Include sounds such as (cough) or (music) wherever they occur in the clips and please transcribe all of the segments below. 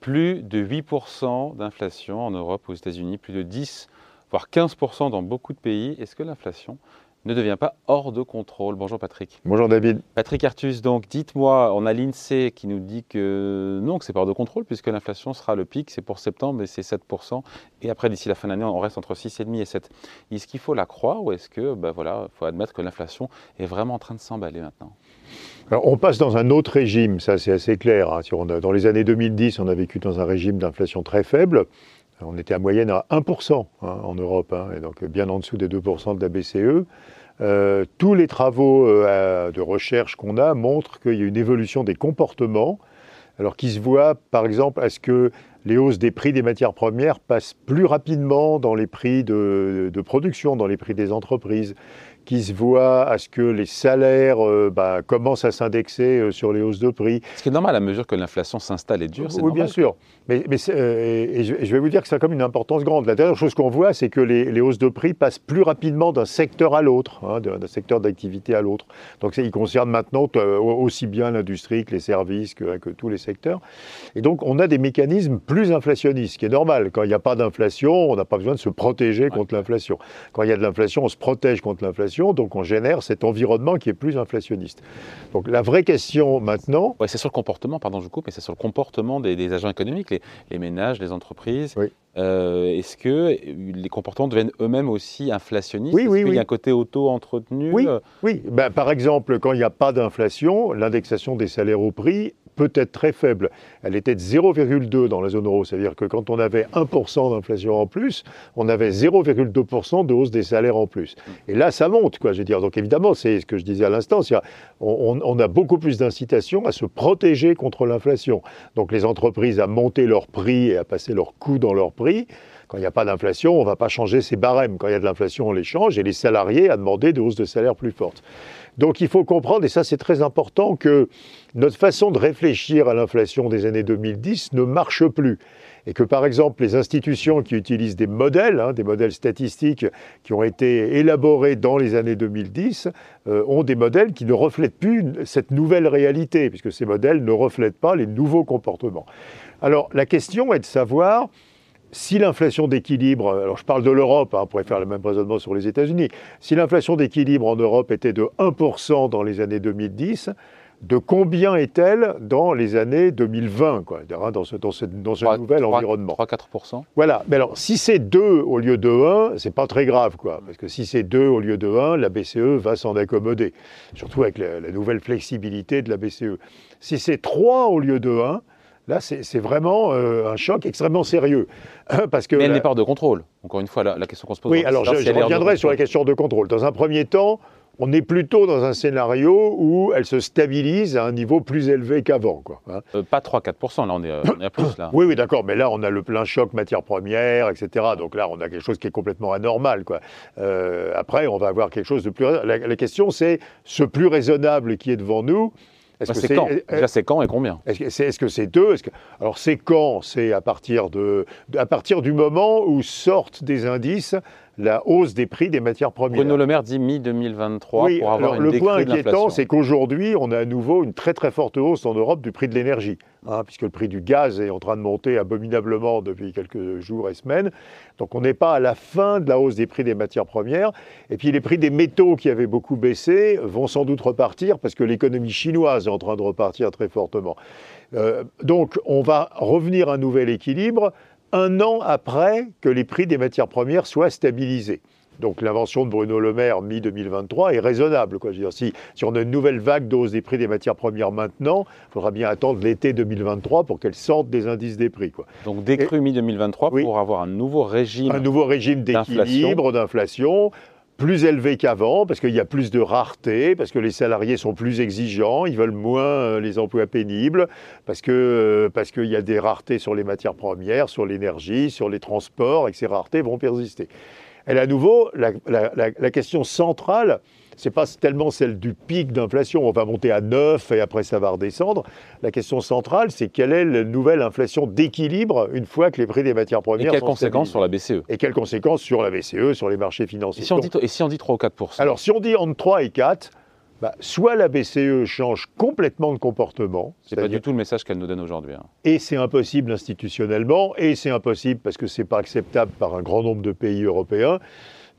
plus de 8% d'inflation en Europe, aux États-Unis, plus de 10, voire 15% dans beaucoup de pays. Est-ce que l'inflation ne devient pas hors de contrôle Bonjour Patrick. Bonjour David. Patrick Artus, donc dites-moi, on a l'INSEE qui nous dit que non, que c'est pas hors de contrôle puisque l'inflation sera le pic, c'est pour septembre et c'est 7%. Et après, d'ici la fin de l'année, on reste entre 6,5 et 7. Est-ce qu'il faut la croire ou est-ce que, ben voilà, faut admettre que l'inflation est vraiment en train de s'emballer maintenant? Alors, on passe dans un autre régime, ça c'est assez clair. Hein. dans les années 2010, on a vécu dans un régime d'inflation très faible. On était à moyenne à 1% hein, en Europe, hein, et donc bien en dessous des 2% de la BCE. Euh, tous les travaux euh, de recherche qu'on a montrent qu'il y a une évolution des comportements, alors qui se voit par exemple à ce que les hausses des prix des matières premières passent plus rapidement dans les prix de production, dans les prix des entreprises, qui se voit à ce que les salaires euh, bah, commencent à s'indexer euh, sur les hausses de prix. Ce qui est normal à mesure que l'inflation s'installe et dure, c'est Oui, bien sûr. Mais, euh, je, vais vous dire que ça a comme une importance grande. La dernière chose qu'on voit, c'est que les, hausses de prix passent plus rapidement d'un secteur à l'autre, hein, d'un secteur d'activité à l'autre. Donc ça, il concerne maintenant aussi bien l'industrie que les services, que, que, tous les secteurs. Et donc on a des mécanismes plus inflationnistes, ce qui est normal. Quand il n'y a pas d'inflation, on n'a pas besoin de se protéger contre l'inflation. Quand il y a de l'inflation, on se protège contre l'inflation donc on génère cet environnement qui est plus inflationniste. Donc la vraie question maintenant... Ouais, c'est sur le comportement, pardon je vous coupe, mais c'est sur le comportement des, agents économiques, les, ménages, les entreprises. Euh, est-ce que les comportements deviennent eux-mêmes aussi inflationnistes? Oui, oui, oui. Il y a un côté auto-entretenu? Oui, oui. Ben, par exemple, quand il n'y a pas d'inflation, l'indexation des salaires au prix peut être très faible. Elle était de 0,2 dans la zone euro, c'est-à-dire que quand on avait 1% d'inflation en plus, on avait 0,2% de hausse des salaires en plus. Et là, ça monte, quoi, je veux dire. Donc évidemment, c'est ce que je disais à l'instant, on, on, a beaucoup plus d'incitation à se protéger contre l'inflation. Donc les entreprises à monter leurs prix et à passer leurs coûts dans leurs prix. Quand il n'y a pas d'inflation, on ne va pas changer ses barèmes. Quand il y a de l'inflation, on les change et les salariés à demander des hausses de salaire plus fortes. Donc il faut comprendre, et ça c'est très important, que notre façon de réfléchir à l'inflation des années 2010 ne marche plus. Et que par exemple les institutions qui utilisent des modèles, hein, des modèles statistiques qui ont été élaborés dans les années 2010, euh, ont des modèles qui ne reflètent plus cette nouvelle réalité, puisque ces modèles ne reflètent pas les nouveaux comportements. Alors la question est de savoir si l'inflation d'équilibre, alors je parle de l'Europe, hein, on pourrait faire le même raisonnement sur les États-Unis, si l'inflation d'équilibre en Europe était de 1% dans les années 2010, de combien est-elle dans les années 2020, quoi, dans ce, dans ce, dans ce nouvel environnement? 3-4% Voilà, mais alors si c'est 2 au lieu de 1, c'est pas très grave, quoi, parce que si c'est 2 au lieu de 1, la BCE va s'en accommoder, surtout avec la, la, nouvelle flexibilité de la BCE. Si c'est 3 au lieu de 1, Là, c'est vraiment euh, un choc extrêmement sérieux. Parce que Mais elle n'est pas de contrôle. Encore une fois, la, question qu'on se pose. Oui, alors je, reviendrai sur la question de contrôle. Dans un premier temps, on est plutôt dans un scénario où elle se stabilise à un niveau plus élevé qu'avant. Hein. Euh, pas 3-4%, là on est, on est, à plus. Là. (coughs) oui, oui, d'accord, mais là on a le plein choc matières premières, etc. Donc là on a quelque chose qui est complètement anormal. Quoi. Euh, après, on va avoir quelque chose de plus... la question c'est ce plus raisonnable qui est devant nous, est-ce que c'est quand Déjà, c'est quand et combien? Est-ce que c'est deux? Alors, c'est quand? C'est à, partir de, à partir du moment où sortent des indices la hausse des prix des matières premières. Bruno Le Maire dit mi-2023 oui, pour avoir alors, Le point inquiétant, c'est qu'aujourd'hui, on a à nouveau une très très forte hausse en Europe du prix de l'énergie, hein, puisque le prix du gaz est en train de monter abominablement depuis quelques jours et semaines. Donc on n'est pas à la fin de la hausse des prix des matières premières. Et puis les prix des métaux qui avaient beaucoup baissé vont sans doute repartir, parce que l'économie chinoise est en train de repartir très fortement. Euh, donc on va revenir à un nouvel équilibre un an après que les prix des matières premières soient stabilisés. Donc l'invention de Bruno Le Maire mi-2023 est raisonnable. Quoi. Je veux dire, si, si, on a une nouvelle vague d'hausse des prix des matières premières maintenant, il faudra bien attendre l'été 2023 pour qu'elles sortent des indices des prix. Quoi. Donc décru mi-2023 pour avoir un nouveau régime Un nouveau régime d'équilibre, d'inflation plus élevé qu'avant, parce qu'il y a plus de rareté, parce que les salariés sont plus exigeants, ils veulent moins euh, les emplois pénibles, parce que euh, parce qu'il y a des raretés sur les matières premières, sur l'énergie, sur les transports, et que ces raretés vont persister. Et à nouveau, la, la question centrale, c'est pas tellement celle du pic d'inflation, on va monter à 9 et après ça va redescendre. La question centrale, c'est quelle est la nouvelle inflation d'équilibre une fois que les prix des matières premières et quelles conséquences sur la BCE Et quelles conséquences sur la BCE, sur les marchés financiers? Et si on dit, et si on dit 3 ou 4 Alors si on dit entre 3 et 4, bah, soit la BCE change complètement de comportement. C'est pas du tout le message qu'elle nous donne aujourd'hui. hein. Et c'est impossible institutionnellement, et c'est impossible parce que c'est pas acceptable par un grand nombre de pays européens.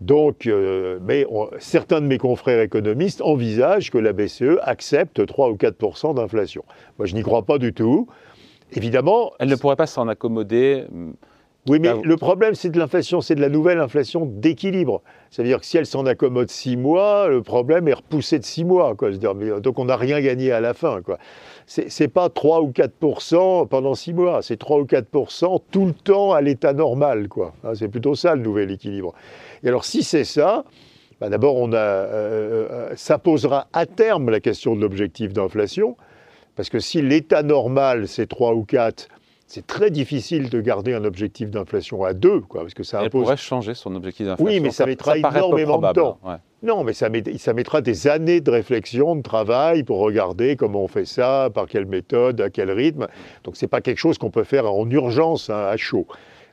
Donc, euh, mais certains de mes confrères économistes envisagent que la BCE accepte 3 ou 4% d'inflation. Moi, je n'y crois pas du tout. Évidemment, Elle ne pourrait pas s'en accommoder. Oui, mais Ah, vous- le problème, c'est de l'inflation, c'est de la nouvelle inflation d'équilibre. C'est-à-dire que si elle s'en accommode six mois, le problème est repoussé de six mois. Quoi. Euh, donc on n'a rien gagné à la fin. Quoi. C'est, pas 3 ou 4% pendant six mois, c'est 3 ou 4% tout le temps à l'état normal. Quoi. Hein, c'est plutôt ça le nouvel équilibre. Et alors si c'est ça, bah, d'abord on a, euh, euh, ça posera à terme la question de l'objectif d'inflation. Parce que si l'état normal, c'est 3 ou 4, c'est très difficile de garder un objectif d'inflation à 2, quoi, parce que ça Elle impose... pourrait changer son objectif d'inflation. Oui, mais ça mettra énormément de temps. ouais. Non, mais ça, met- ça mettra des années de réflexion, de travail pour regarder comment on fait ça, par quelle méthode, à quel rythme. Donc c'est pas quelque chose qu'on peut faire en urgence, hein, à chaud.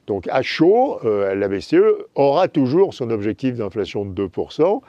Donc à chaud, euh, la BCE aura toujours son objectif d'inflation de 2%.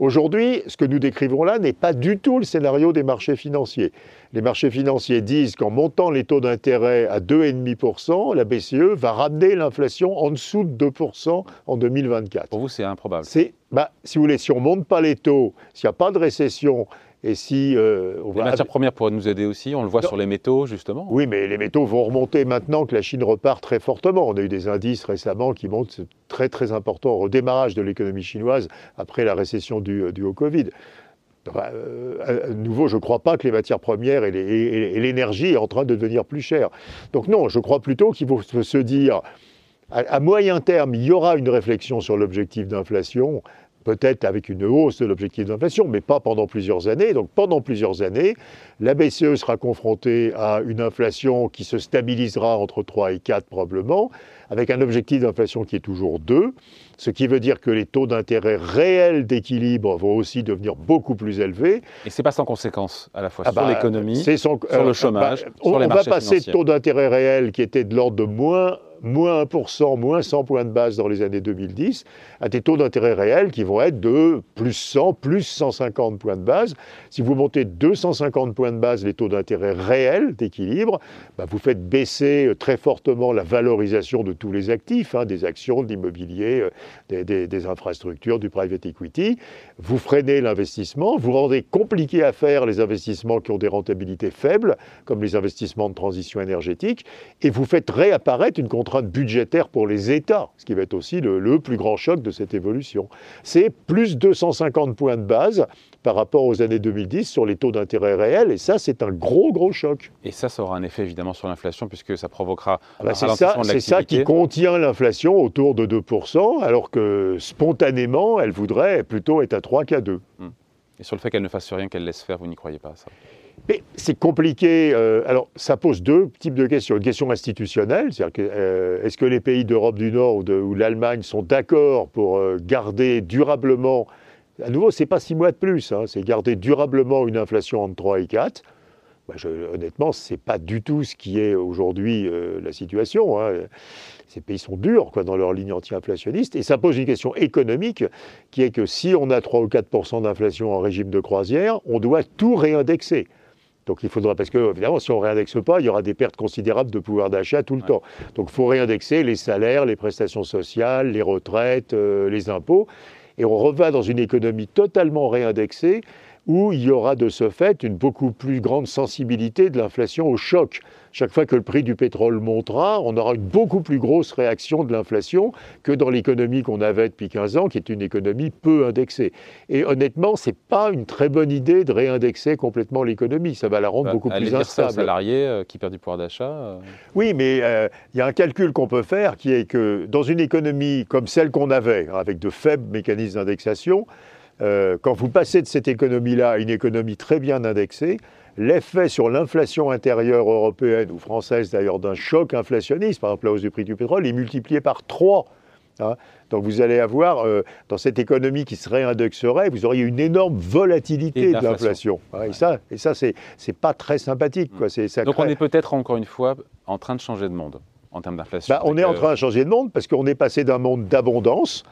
Aujourd'hui, ce que nous décrivons là n'est pas du tout le scénario des marchés financiers. Les marchés financiers disent qu'en montant les taux d'intérêt à 2,5%, la BCE va ramener l'inflation en dessous de 2% en 2024. Pour vous, c'est improbable. C'est, bah, si vous voulez, si on ne monte pas les taux, s'il n'y a pas de récession, et si euh, on Les matières premières pourraient nous aider aussi. On le voit Non. sur les métaux, justement. Oui, mais les métaux vont remonter maintenant que la Chine repart très fortement. On a eu des indices récemment qui montrent c'est très important au redémarrage de l'économie chinoise après la récession du, du haut Covid. Enfin, euh, à nouveau, je ne crois pas que les matières premières et l'énergie est en train de devenir plus chères. Donc non, je crois plutôt qu'il faut se dire, à moyen terme, il y aura une réflexion sur l'objectif d'inflation, peut-être avec une hausse de l'objectif d'inflation, mais pas pendant plusieurs années. Donc pendant plusieurs années, la BCE sera confrontée à une inflation qui se stabilisera entre 3 et 4 probablement, avec un objectif d'inflation qui est toujours 2, ce qui veut dire que les taux d'intérêt réels d'équilibre vont aussi devenir beaucoup plus élevés. Et c'est pas sans conséquence, à la fois Ah sur bah, l'économie. sur le chômage, bah, sur on, les on va passer de taux d'intérêt réel qui était de l'ordre de moins, moins 1%, moins 100 points de base dans les années 2010, à des taux d'intérêt réels qui vont être de plus 100, plus 150 points de base. Si vous montez de 250 points de base les taux d'intérêt réels d'équilibre, bah, vous faites baisser euh, très fortement la valorisation de tous les actifs, hein, des actions, de l'immobilier, euh, des, des- des infrastructures, du private equity. Vous freinez l'investissement, vous rendez compliqué à faire les investissements qui ont des rentabilités faibles, comme les investissements de transition énergétique, et vous faites réapparaître une contrainte budgétaire pour les États, ce qui va être aussi le, le plus grand choc de cette évolution. C'est plus 250 points de base par rapport aux années 2010 sur les taux d'intérêt réels, et ça, c'est un gros, gros choc. Et ça, ça aura un effet évidemment sur l'inflation, puisque ça provoquera Ah bah, un ralentissement c'est ça qui contient l'inflation autour de 2%, alors que spontanément, elle voudrait plutôt être à 3 qu'à 2. Et sur le fait qu'elle ne fasse rien, qu'elle laisse faire, vous n'y croyez pas, ça? C'est compliqué. euh, alors, ça pose deux types de questions. Une question institutionnelle, c'est-à-dire que, euh, est-ce que les pays d'Europe du Nord ou, l'Allemagne sont d'accord pour euh, garder durablement, à nouveau, c'est pas six mois de plus, hein, c'est garder durablement une inflation entre 3 et 4 Bah, honnêtement, ce n'est pas du tout ce qui est aujourd'hui la situation. hein. Ces pays sont durs dans leur ligne anti-inflationniste. Et ça pose une question économique qui est que si on a 3 ou 4% d'inflation en régime de croisière, on doit tout réindexer. Donc il faudra, parce que évidemment, si on ne réindexe pas, il y aura des pertes considérables de pouvoir d'achat tout le Ouais. temps. Donc il faut réindexer les salaires, les prestations sociales, les retraites, euh, les impôts. Et on revient dans une économie totalement réindexée où il y aura de ce fait une beaucoup plus grande sensibilité de l'inflation au choc. Chaque fois que le prix du pétrole montera, on aura une beaucoup plus grosse réaction de l'inflation que dans l'économie qu'on avait depuis 15 ans, qui est une économie peu indexée. Et honnêtement, ce n'est pas une très bonne idée de réindexer complètement l'économie. Ça va la rendre Bah, beaucoup plus instable. salariés euh, qui perdent du pouvoir d'achat. euh, Oui, mais euh, il y a un calcul qu'on peut faire qui est que dans une économie comme celle qu'on avait, avec de faibles mécanismes d'indexation, euh, quand vous passez de cette économie-là à une économie très bien indexée, l'effet sur l'inflation intérieure européenne ou française d'ailleurs d'un choc inflationniste, par exemple la hausse du prix du pétrole, est multiplié par 3. Donc vous allez avoir, euh, dans cette économie qui se réindexerait, vous auriez une énorme Et volatilité de d'inflation. l'inflation. Ouais, Et ça, et ça c'est c'est pas très sympathique. Quoi. Ça Donc on est peut-être encore une fois en train de changer de monde en termes d'inflation. Bah, on est en train de changer de monde parce qu'on est passé d'un monde d'abondance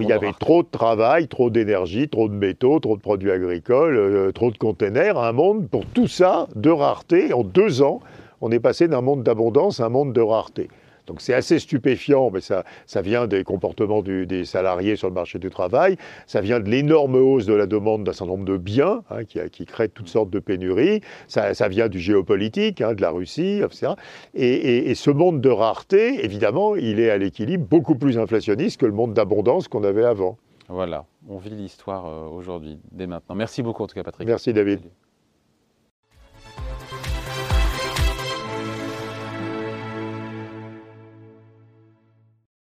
il y avait trop de travail, trop d'énergie, trop de métaux, trop de produits agricoles, euh, trop de containers, un monde pour tout ça de rareté. En deux ans, on est passé d'un monde d'abondance à un monde de rareté. Donc c'est assez stupéfiant, mais ça, ça vient des comportements des salariés sur le marché du travail, ça vient de l'énorme hausse de la demande d'un certain nombre de biens hein, qui, qui, crée toutes sortes de pénuries, ça, ça vient du géopolitique, hein, de la Russie, etc. Et, et, ce monde de rareté, évidemment, il est à l'équilibre beaucoup plus inflationniste que le monde d'abondance qu'on avait avant. Voilà, on vit l'histoire euh, aujourd'hui, dès maintenant. Merci beaucoup en tout cas Patrick. Merci David.